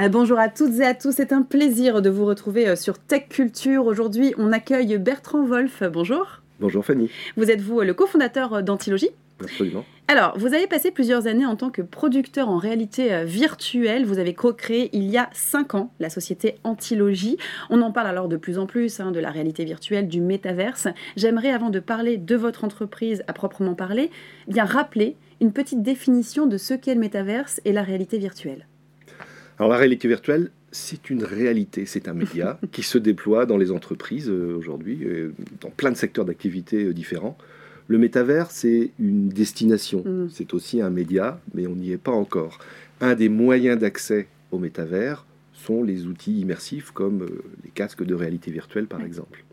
Euh, bonjour à toutes et à tous, c'est un plaisir de vous retrouver euh, sur Tech Culture. Aujourd'hui, on accueille Bertrand Wolf. Bonjour. Bonjour Fanny. Vous êtes vous le cofondateur d'Antilogie Absolument. Alors, vous avez passé plusieurs années en tant que producteur en réalité euh, virtuelle. Vous avez co-créé il y a cinq ans la société Antilogie. On en parle alors de plus en plus hein, de la réalité virtuelle, du métaverse. J'aimerais, avant de parler de votre entreprise à proprement parler, bien rappeler une petite définition de ce qu'est le métaverse et la réalité virtuelle. Alors la réalité virtuelle, c'est une réalité, c'est un média qui se déploie dans les entreprises euh, aujourd'hui, euh, dans plein de secteurs d'activité euh, différents. Le métavers, c'est une destination, mm. c'est aussi un média, mais on n'y est pas encore. Un des moyens d'accès au métavers sont les outils immersifs comme les casques de réalité virtuelle par exemple.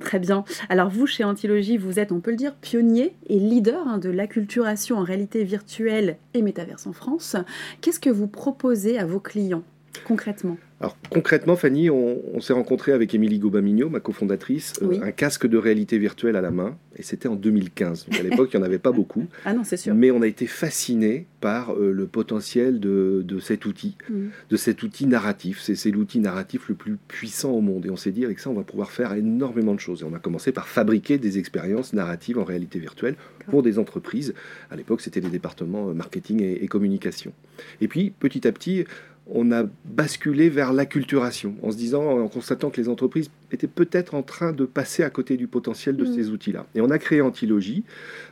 Très bien. Alors vous, chez Antilogie, vous êtes, on peut le dire, pionnier et leader hein, de l'acculturation en réalité virtuelle et métaverse en France. Qu'est-ce que vous proposez à vos clients concrètement? Alors concrètement, Fanny, on, s'est rencontré avec Émilie Gobamigno, ma cofondatrice, euh, un casque de réalité virtuelle à la main, et c'était en 2015. Donc à l'époque, il n'y en avait pas beaucoup. Ah non, c'est sûr. Mais on a été fasciné par euh, le potentiel de, cet outil, mm. de cet outil narratif. C'est l'outil narratif le plus puissant au monde. Et on s'est dit, avec ça, on va pouvoir faire énormément de choses. Et on a commencé par fabriquer des expériences narratives en réalité virtuelle pour des entreprises. À l'époque, c'était les départements euh, marketing et communication. Et puis, petit à petit, on a basculé vers l'acculturation, en se disant, en constatant que les entreprises étaient peut-être en train de passer à côté du potentiel de mm. ces outils-là. Et on a créé Antilogie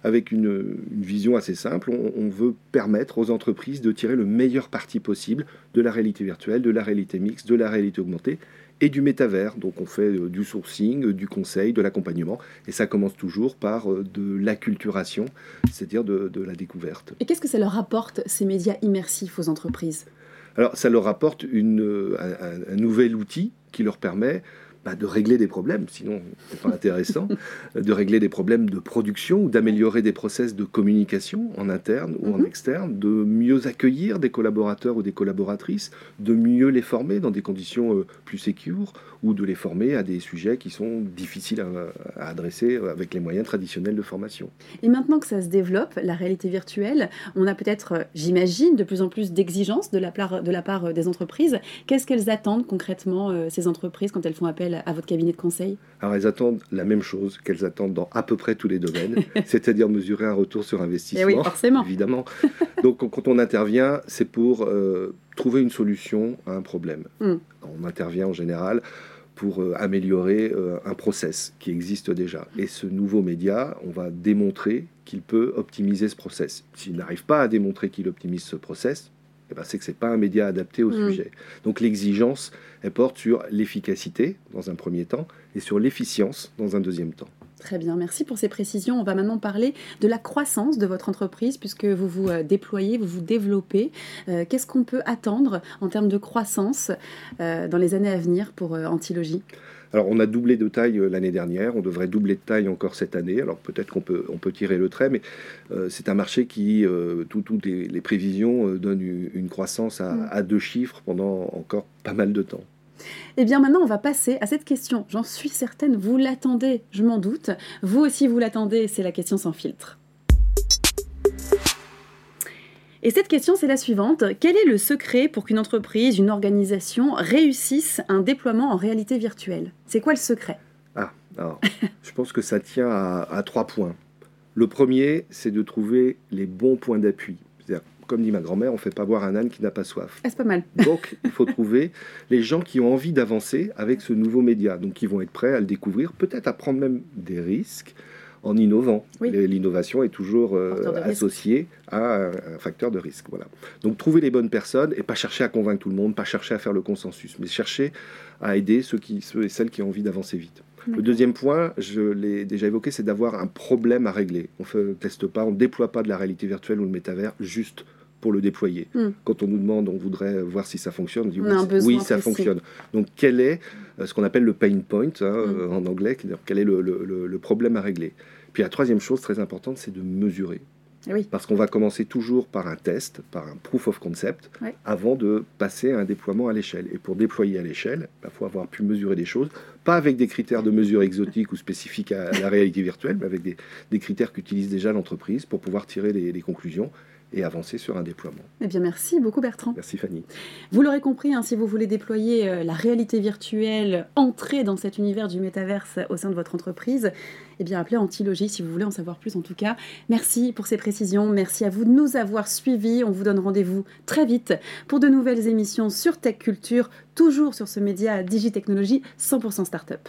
avec une, vision assez simple. On, veut permettre aux entreprises de tirer le meilleur parti possible de la réalité virtuelle, de la réalité mixte, de la réalité augmentée et du métavers. Donc on fait euh, du sourcing, euh, du conseil, de l'accompagnement. Et ça commence toujours par euh, de l'acculturation, c'est-à-dire de, de la découverte. Et qu'est-ce que ça leur apporte, ces médias immersifs aux entreprises? Alors ça leur apporte un, nouvel outil qui leur permet bah, de régler des problèmes, sinon c'est pas intéressant, de régler des problèmes de production ou d'améliorer des process de communication en interne ou en mhm. externe, de mieux accueillir des collaborateurs ou des collaboratrices, de mieux les former dans des conditions euh, plus sécures ou de les former à des sujets qui sont difficiles à, adresser avec les moyens traditionnels de formation. Et maintenant que ça se développe, la réalité virtuelle, on a peut-être, euh, j'imagine, de plus en plus d'exigences de, la part, de la part euh, des entreprises. Qu'est-ce qu'elles attendent concrètement, ces entreprises, quand elles font appel à votre cabinet de conseil? Alors elles attendent la même chose qu'elles attendent dans à peu près tous les domaines, c'est-à-dire mesurer un retour sur investissement. Et eh oui, forcément. Évidemment. Donc quand on intervient, c'est pour euh, trouver une solution à un problème. Hmm. On intervient en général pour euh, améliorer euh, un process qui existe déjà. Et ce nouveau média, on va démontrer qu'il peut optimiser ce process. S'il n'arrive pas à démontrer qu'il optimise ce process, ben, c'est que ce n'est pas un média adapté au hmm. sujet. Donc l'exigence, elle porte sur l'efficacité dans un premier temps et sur l'efficience dans un deuxième temps. Très bien, merci pour ces précisions. On va maintenant parler de la croissance de votre entreprise puisque vous vous euh, déployez, vous vous développez. Euh, qu'est-ce qu'on peut attendre en termes de croissance euh, dans les années à venir pour Antilogie? Alors on a doublé de taille l'année dernière, on devrait doubler de taille encore cette année. Alors peut-être qu'on peut, on peut tirer le trait, mais c'est un marché qui, toutes les, prévisions donnent une, croissance mm. à, deux chiffres pendant encore pas mal de temps. Eh bien maintenant, on va passer à cette question. J'en suis certaine, vous l'attendez, je m'en doute. Vous aussi, vous l'attendez, c'est la question sans filtre. Et cette question, c'est la suivante. Quel est le secret pour qu'une entreprise, une organisation réussisse un déploiement en réalité virtuelle? C'est quoi le secret? Ah, alors, je pense que ça tient à, trois points. Le premier, c'est de trouver les bons points d'appui. Comme dit ma grand-mère, on ne fait pas boire un âne qui n'a pas soif. Ah, c'est pas mal. Donc, il faut trouver les gens qui ont envie d'avancer avec ce nouveau média. Donc, qui vont être prêts à le découvrir, peut-être à prendre même des risques, en innovant. L'innovation est toujours euh, associée à un facteur de risque. Voilà. Donc trouver les bonnes personnes et pas chercher à convaincre tout le monde, pas chercher à faire le consensus, mais chercher à aider ceux, qui, ceux et celles qui ont envie d'avancer vite. Le deuxième point, je l'ai déjà évoqué, c'est d'avoir un problème à régler. On ne teste pas, on ne déploie pas de la réalité virtuelle ou le métavers juste pour le déployer. Hmm. Quand on nous demande, on voudrait voir si ça fonctionne, on dit oui, ça fonctionne. Donc quel est euh, ce qu'on appelle le pain point hein, hmm. euh, en anglais, quel est le, problème à régler Puis la troisième chose très importante, c'est de mesurer. Oui. Parce qu'on va commencer toujours par un test, par un proof of concept, avant de passer à un déploiement à l'échelle. Et pour déployer à l'échelle, il bah, faut avoir pu mesurer des choses, pas avec des critères de mesure exotiques ou spécifiques à la réalité virtuelle, mais avec des, critères qu'utilise déjà l'entreprise pour pouvoir tirer des conclusions et avancer sur un déploiement. Eh bien, merci beaucoup Bertrand. Merci Fanny. Vous l'aurez compris, hein, si vous voulez déployer euh, la réalité virtuelle, entrer dans cet univers du métaverse au sein de votre entreprise, eh bien, appelez Antilogie si vous voulez en savoir plus en tout cas. Merci pour ces précisions, merci à vous de nous avoir suivis. On vous donne rendez-vous très vite pour de nouvelles émissions sur Tech Culture, toujours sur ce média Digitechnologie 100% Startup.